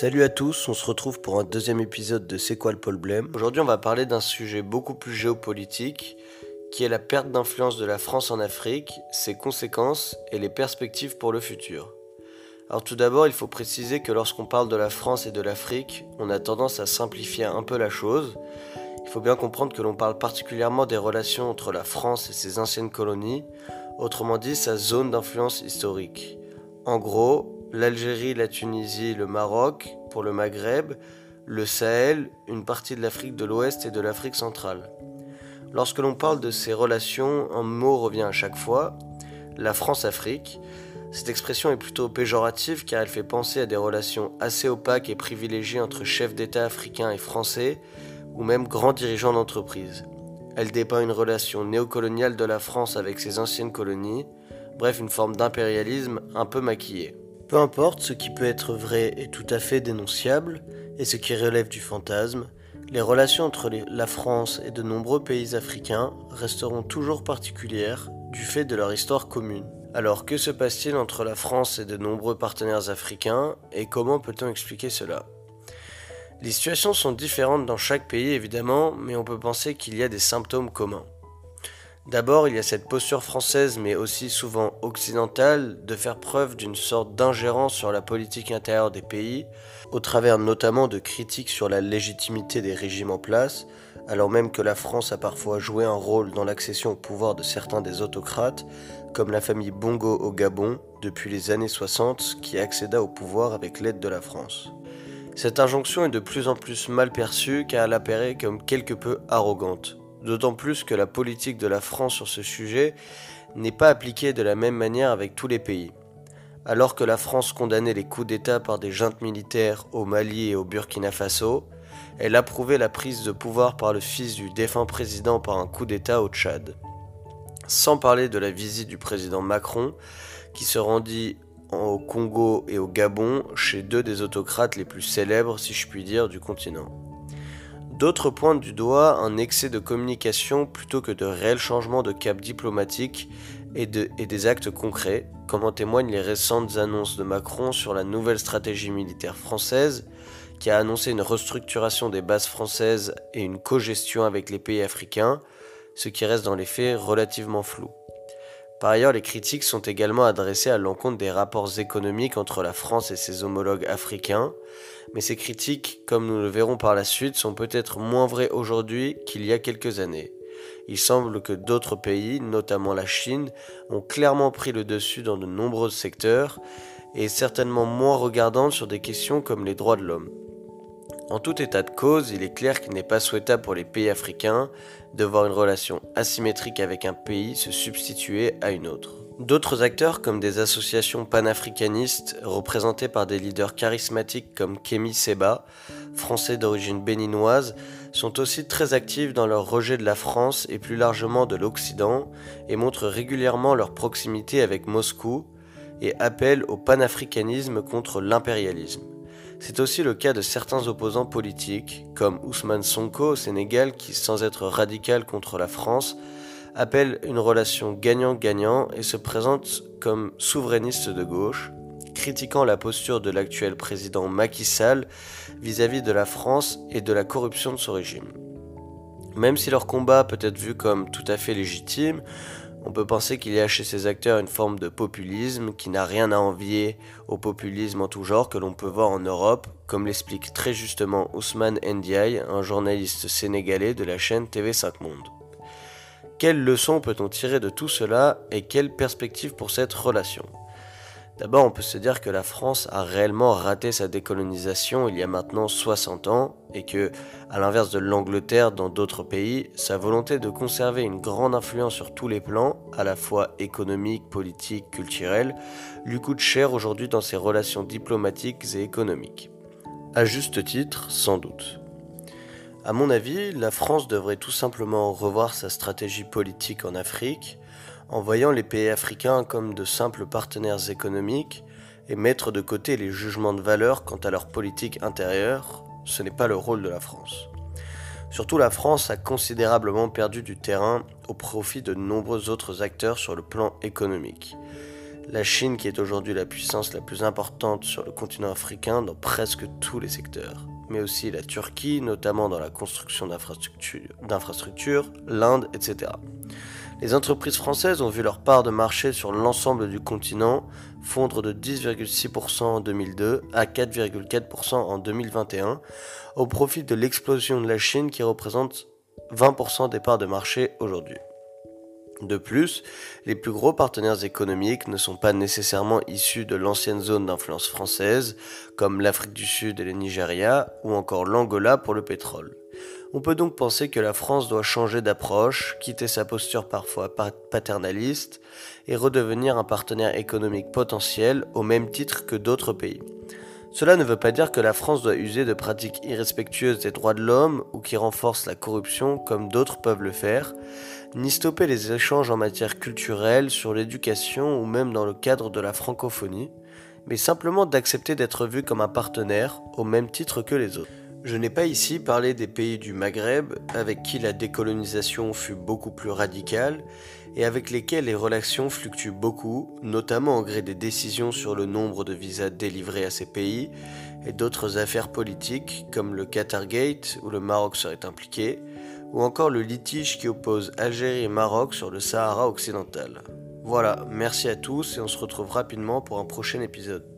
Salut à tous, on se retrouve pour un deuxième épisode de C'est quoi le problème? Aujourd'hui on va parler d'un sujet beaucoup plus géopolitique qui est la perte d'influence de la France en Afrique, ses conséquences et les perspectives pour le futur. Alors tout d'abord il faut préciser que lorsqu'on parle de la France et de l'Afrique, on a tendance à simplifier un peu la chose. Il faut bien comprendre que l'on parle particulièrement des relations entre la France et ses anciennes colonies, autrement dit sa zone d'influence historique. En gros, l'Algérie, la Tunisie, le Maroc, pour le Maghreb, le Sahel, une partie de l'Afrique de l'Ouest et de l'Afrique centrale. Lorsque l'on parle de ces relations, un mot revient à chaque fois, la France-Afrique. Cette expression est plutôt péjorative car elle fait penser à des relations assez opaques et privilégiées entre chefs d'État africains et français, ou même grands dirigeants d'entreprise. Elle dépeint une relation néocoloniale de la France avec ses anciennes colonies, bref une forme d'impérialisme un peu maquillée. Peu importe ce qui peut être vrai et tout à fait dénonciable, et ce qui relève du fantasme, les relations entre la France et de nombreux pays africains resteront toujours particulières du fait de leur histoire commune. Alors que se passe-t-il entre la France et de nombreux partenaires africains et comment peut-on expliquer cela? Les situations sont différentes dans chaque pays évidemment, mais on peut penser qu'il y a des symptômes communs. D'abord, il y a cette posture française, mais aussi souvent occidentale, de faire preuve d'une sorte d'ingérence sur la politique intérieure des pays, au travers notamment de critiques sur la légitimité des régimes en place, alors même que la France a parfois joué un rôle dans l'accession au pouvoir de certains des autocrates, comme la famille Bongo au Gabon, depuis les années 60, qui accéda au pouvoir avec l'aide de la France. Cette injonction est de plus en plus mal perçue car elle apparaît comme quelque peu arrogante d'autant plus que la politique de la France sur ce sujet n'est pas appliquée de la même manière avec tous les pays. Alors que la France condamnait les coups d'État par des juntes militaires au Mali et au Burkina Faso, elle approuvait la prise de pouvoir par le fils du défunt président par un coup d'État au Tchad. Sans parler de la visite du président Macron, qui se rendit au Congo et au Gabon chez deux des autocrates les plus célèbres, si je puis dire, du continent. D'autres pointent du doigt un excès de communication plutôt que de réels changements de cap diplomatique et, des actes concrets, comme en témoignent les récentes annonces de Macron sur la nouvelle stratégie militaire française, qui a annoncé une restructuration des bases françaises et une co-gestion avec les pays africains, ce qui reste dans les faits relativement flou. Par ailleurs, les critiques sont également adressées à l'encontre des rapports économiques entre la France et ses homologues africains, mais ces critiques, comme nous le verrons par la suite, sont peut-être moins vraies aujourd'hui qu'il y a quelques années. Il semble que d'autres pays, notamment la Chine, ont clairement pris le dessus dans de nombreux secteurs et certainement moins regardantes sur des questions comme les droits de l'homme. En tout état de cause, il est clair qu'il n'est pas souhaitable pour les pays africains de voir une relation asymétrique avec un pays se substituer à une autre. D'autres acteurs, comme des associations panafricanistes représentées par des leaders charismatiques comme Kemi Seba, français d'origine béninoise, sont aussi très actifs dans leur rejet de la France et plus largement de l'Occident et montrent régulièrement leur proximité avec Moscou et appellent au panafricanisme contre l'impérialisme. C'est aussi le cas de certains opposants politiques, comme Ousmane Sonko au Sénégal, qui, sans être radical contre la France, appelle une relation gagnant-gagnant et se présente comme souverainiste de gauche, critiquant la posture de l'actuel président Macky Sall vis-à-vis de la France et de la corruption de son régime. Même si leur combat peut être vu comme tout à fait légitime, on peut penser qu'il y a chez ces acteurs une forme de populisme qui n'a rien à envier au populisme en tout genre que l'on peut voir en Europe, comme l'explique très justement Ousmane Ndiaye, un journaliste sénégalais de la chaîne TV5 Monde. Quelles leçons peut-on tirer de tout cela et quelles perspectives pour cette relation? D'abord, on peut se dire que la France a réellement raté sa décolonisation il y a maintenant 60 ans et que, à l'inverse de l'Angleterre dans d'autres pays, sa volonté de conserver une grande influence sur tous les plans, à la fois économique, politique, culturel, lui coûte cher aujourd'hui dans ses relations diplomatiques et économiques. À juste titre, sans doute. À mon avis, la France devrait tout simplement revoir sa stratégie politique en Afrique, en voyant les pays africains comme de simples partenaires économiques et mettre de côté les jugements de valeur quant à leur politique intérieure, ce n'est pas le rôle de la France. Surtout la France a considérablement perdu du terrain au profit de nombreux autres acteurs sur le plan économique. La Chine qui est aujourd'hui la puissance la plus importante sur le continent africain dans presque tous les secteurs, mais aussi la Turquie, notamment dans la construction d'infrastructures, l'Inde, etc. Les entreprises françaises ont vu leur part de marché sur l'ensemble du continent fondre de 10,6% en 2002 à 4,4% en 2021, au profit de l'explosion de la Chine qui représente 20% des parts de marché aujourd'hui. De plus, les plus gros partenaires économiques ne sont pas nécessairement issus de l'ancienne zone d'influence française, comme l'Afrique du Sud et le Nigeria, ou encore l'Angola pour le pétrole. On peut donc penser que la France doit changer d'approche, quitter sa posture parfois paternaliste, et redevenir un partenaire économique potentiel au même titre que d'autres pays. Cela ne veut pas dire que la France doit user de pratiques irrespectueuses des droits de l'homme ou qui renforcent la corruption comme d'autres peuvent le faire, ni stopper les échanges en matière culturelle, sur l'éducation ou même dans le cadre de la francophonie, mais simplement d'accepter d'être vu comme un partenaire au même titre que les autres. Je n'ai pas ici parlé des pays du Maghreb avec qui la décolonisation fut beaucoup plus radicale et avec lesquels les relations fluctuent beaucoup, notamment au gré des décisions sur le nombre de visas délivrés à ces pays et d'autres affaires politiques comme le Qatargate où le Maroc serait impliqué, ou encore le litige qui oppose Algérie et Maroc sur le Sahara occidental. Voilà, merci à tous et on se retrouve rapidement pour un prochain épisode.